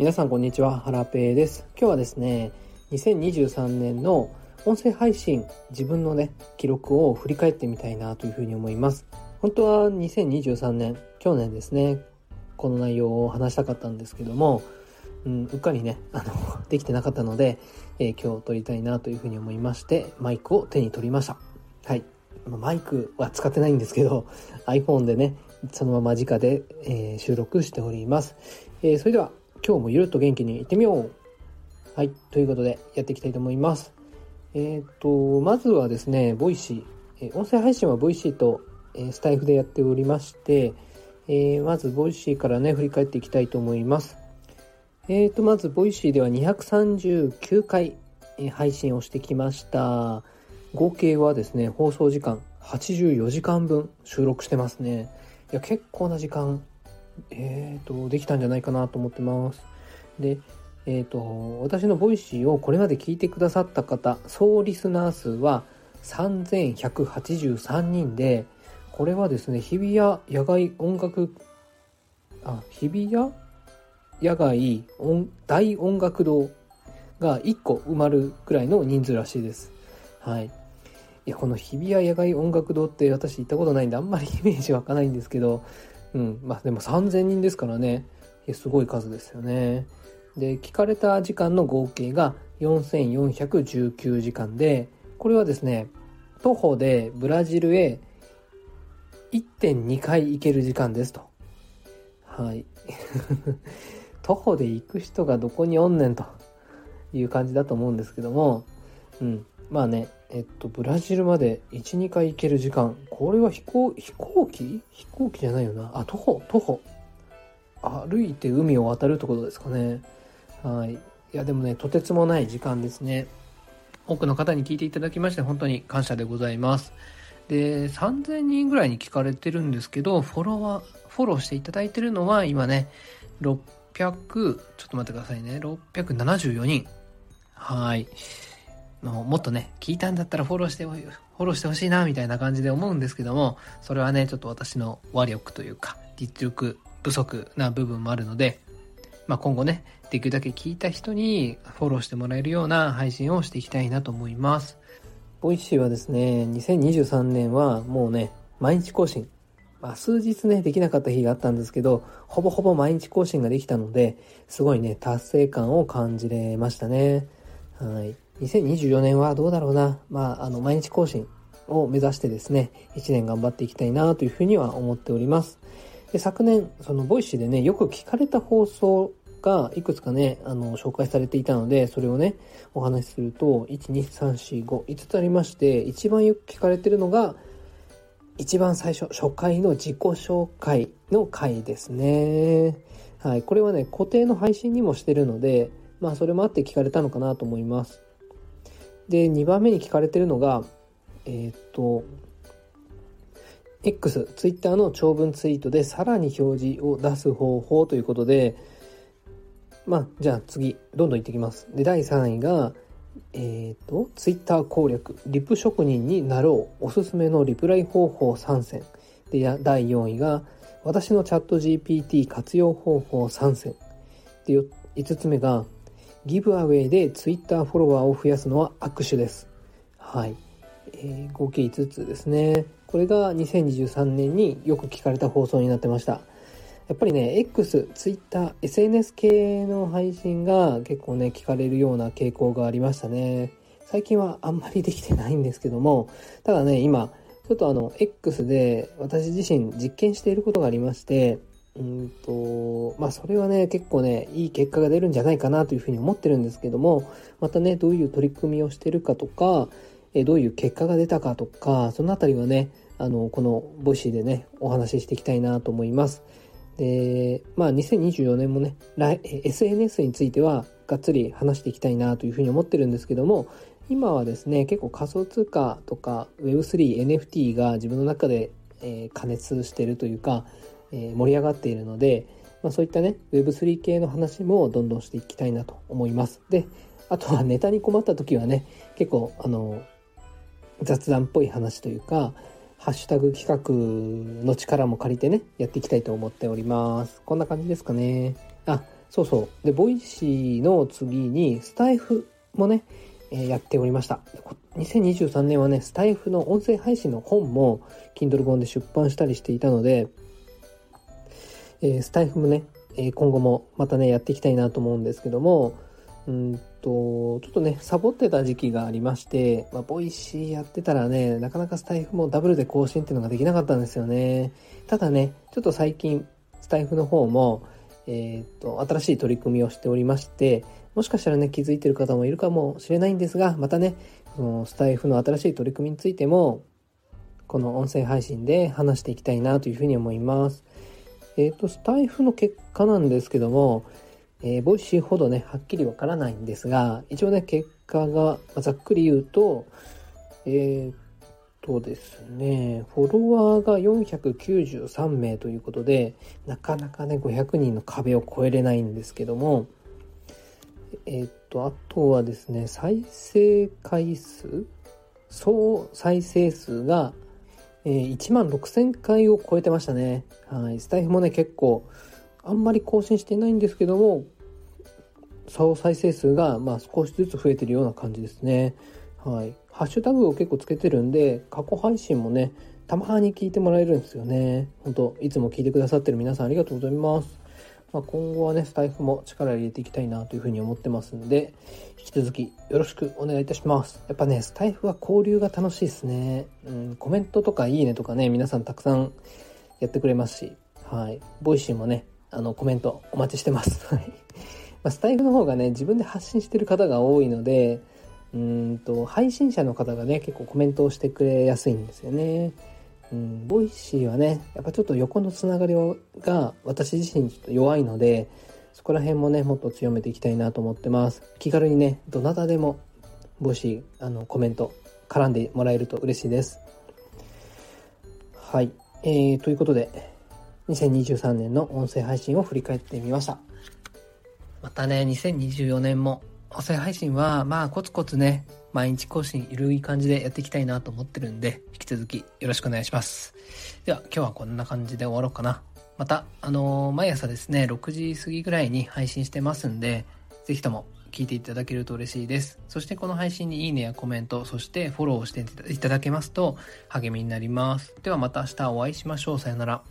皆さんこんにちは、ハラペーです。今日はですね、2023年の音声配信、自分のね、記録を振り返ってみたいなというふうに思います。本当は2023年、去年ですね、この内容を話したかったんですけども、うん、うっかりね、あの、できてなかったので、えー、今日撮りたいなというふうに思いまして、マイクを手に取りました。はい。マイクは使ってないんですけど、iPhone でね、そのまま直で、えー、収録しております。えー、それでは今日もゆるっと元気にいってみようはい、ということでやっていきたいと思います。えっ、と、まずはですね、ボイシー、え、音声配信は Voicy と、え、スタエフでやっておりまして、えまず Voicy からね、振り返っていきたいと思います。えっ、と、まず Voicy では239回、配信をしてきました。合計はですね、放送時間84時間分収録してますね。いや、結構な時間えっ、ー、と、できたんじゃないかなと思ってます。で、えっ、ー、と、私の Voicy をこれまで聞いてくださった方、総リスナー数は3183人で、これはですね、日比谷野外音楽、あ、日比谷野外音大音楽堂が1個埋まるくらいの人数らしいです。はい。いや、この日比谷野外音楽堂って私行ったことないんであんまりイメージ湧かないんですけど、うん。まあでも3000人ですからね。すごい数ですよね。で、聞かれた時間の合計が4419時間で、これはですね、徒歩でブラジルへ1.2回行ける時間ですと。はい。徒歩で行く人がどこにおんねんという感じだと思うんですけども、うん。まあね、えっと、ブラジルまで1、2回行ける時間。これは飛行、飛行機？飛行機じゃないよな。あ、徒歩、徒歩。歩いて海を渡るってことですかね。はい。いや、でもね、とてつもない時間ですね。多くの方に聞いていただきまして本当に感謝でございます。で、3000人ぐらいに聞かれてるんですけど、フォロワー、フォローしていただいてるのは今ね、600、ちょっと待ってくださいね、674人。はい。もっとね、聞いたんだったらフォローして、フォローしてほしいな、みたいな感じで思うんですけども、それはね、ちょっと私の和力というか、実力不足な部分もあるので、まあ、今後ね、できるだけ聞いた人にフォローしてもらえるような配信をしていきたいなと思います。Voicy はですね、2023年はもうね、毎日更新。まあ、数日ね、できなかった日があったんですけど、ほぼほぼ毎日更新ができたので、すごいね、達成感を感じれましたね。はい。2024年はどうだろうな。まあ、あの、毎日更新を目指してですね、1年頑張っていきたいなというふうには思っております。で、昨年、その Voicy でね、よく聞かれた放送がいくつかね、あの、紹介されていたので、それをね、お話しすると、1、2、3、4、5、5つありまして、一番よく聞かれてるのが、一番最初、初回の自己紹介の回ですね。はい。これはね、固定の配信にもしてるので、まあ、それもあって聞かれたのかなと思います。で、2番目に聞かれてるのが、えー、っと、X、Twitter の長文ツイートでさらに表示を出す方法ということで、まあ、じゃあ次、どんどんいってきます。で、第3位が、えっ、と、Twitter 攻略、リプ職人になろう、おすすめのリプライ方法参戦。で、第4位が、私のチャット GPT 活用方法参戦。で、5つ目が、ギブアウェイで Twitter フォロワーを増やすのは握手です。はい。えー、合計5つですね。これが2023年によく聞かれた放送になってました。やっぱりね、X、Twitter、SNS 系の配信が結構ね、聞かれるような傾向がありましたね。最近はあんまりできてないんですけども、ただね、今、ちょっとあの、X で私自身実験していることがありまして、うんと、まあそれはね、結構ね、いい結果が出るんじゃないかなというふうに思ってるんですけども、またね、どういう取り組みをしてるかとか、えどういう結果が出たかとか、そのあたりはね、あの、この Voicy でね、お話ししていきたいなと思います。で、まあ2024年もね、SNS についてはがっつり話していきたいなというふうに思ってるんですけども、今はですね、結構仮想通貨とか Web3、NFT が自分の中で、えー、加熱してるというか、え、盛り上がっているので、まあ、そういったね Web3 系の話もどんどんしていきたいなと思いますであとはネタに困った時はね結構あの雑談っぽい話というかハッシュタグ企画の力も借りてねやっていきたいと思っておりますこんな感じですかねあそうそう。で、 Voicyの次にスタエフもね、えー、やっておりました。2023年はね、スタエフの音声配信の本も Kindle 本で出版したりしていたので、え、スタエフもね、え、今後もまたね、やっていきたいなと思うんですけども、うんと、ちょっとね、サボってた時期がありまして、まあ、 Voicyやってたらね、なかなかスタエフもダブルで更新っていうのができなかったんですよね。ただね、ちょっと最近、スタエフの方も、えっ、と、新しい取り組みをしておりまして、もしかしたらね、気づいてる方もいるかもしれないんですが、またね、そのスタエフの新しい取り組みについても、この音声配信で話していきたいなというふうに思います。えっ、ー、と、スタエフの結果なんですけども、えー、 Voicyほどね、はっきりわからないんですが、一応ね、結果が、まざっくり言うと、えー、っとですね、フォロワーが493名ということで、なかなかね、500人の壁を超えれないんですけども、えー、っと、あとはですね、再生回数総再生数が、えー、1万6000回を超えてましたね。はい。スタイフもね、結構、あんまり更新していないんですけども、総再生数が、まあ、少しずつ増えてるような感じですね。はい。ハッシュタグを結構つけてるんで、過去配信もね、たまに聞いてもらえるんですよね。本当いつも聞いてくださってる皆さんありがとうございます。まあ、今後はね、スタイフも力を入れていきたいなというふうに思ってますんで、引き続きよろしくお願いいたします。やっぱね、スタイフは交流が楽しいですね。うん、コメントとかいいねとかね、皆さんたくさんやってくれますし、はい。 Voicyもね、あの、コメントお待ちしてます。はい。ま、スタエフの方がね、自分で発信してる方が多いので、うんと、配信者の方がね、結構コメントをしてくれやすいんですよね。うん、 Voicyはね、やっぱちょっと横のつながりが私自身ちょっと弱いので、そこら辺もね、もっと強めていきたいなと思ってます。気軽にね、どなたでも、 Voicy、あの、コメント、絡んでもらえると嬉しいです。はい。えー、ということで、2023年の音声配信を振り返ってみました。またね、2024年も音声配信は、まあ、コツコツね、毎日更新、ゆるい感じでやっていきたいなと思ってるんで、引き続きよろしくお願いします。では、今日はこんな感じで終わろうかな。また、あのー、毎朝ですね、6時過ぎぐらいに配信してますんで、ぜひとも聞いていただけると嬉しいです。そしてこの配信にいいねやコメント、そしてフォローしていただけますと励みになります。ではまた明日お会いしましょう。さよなら。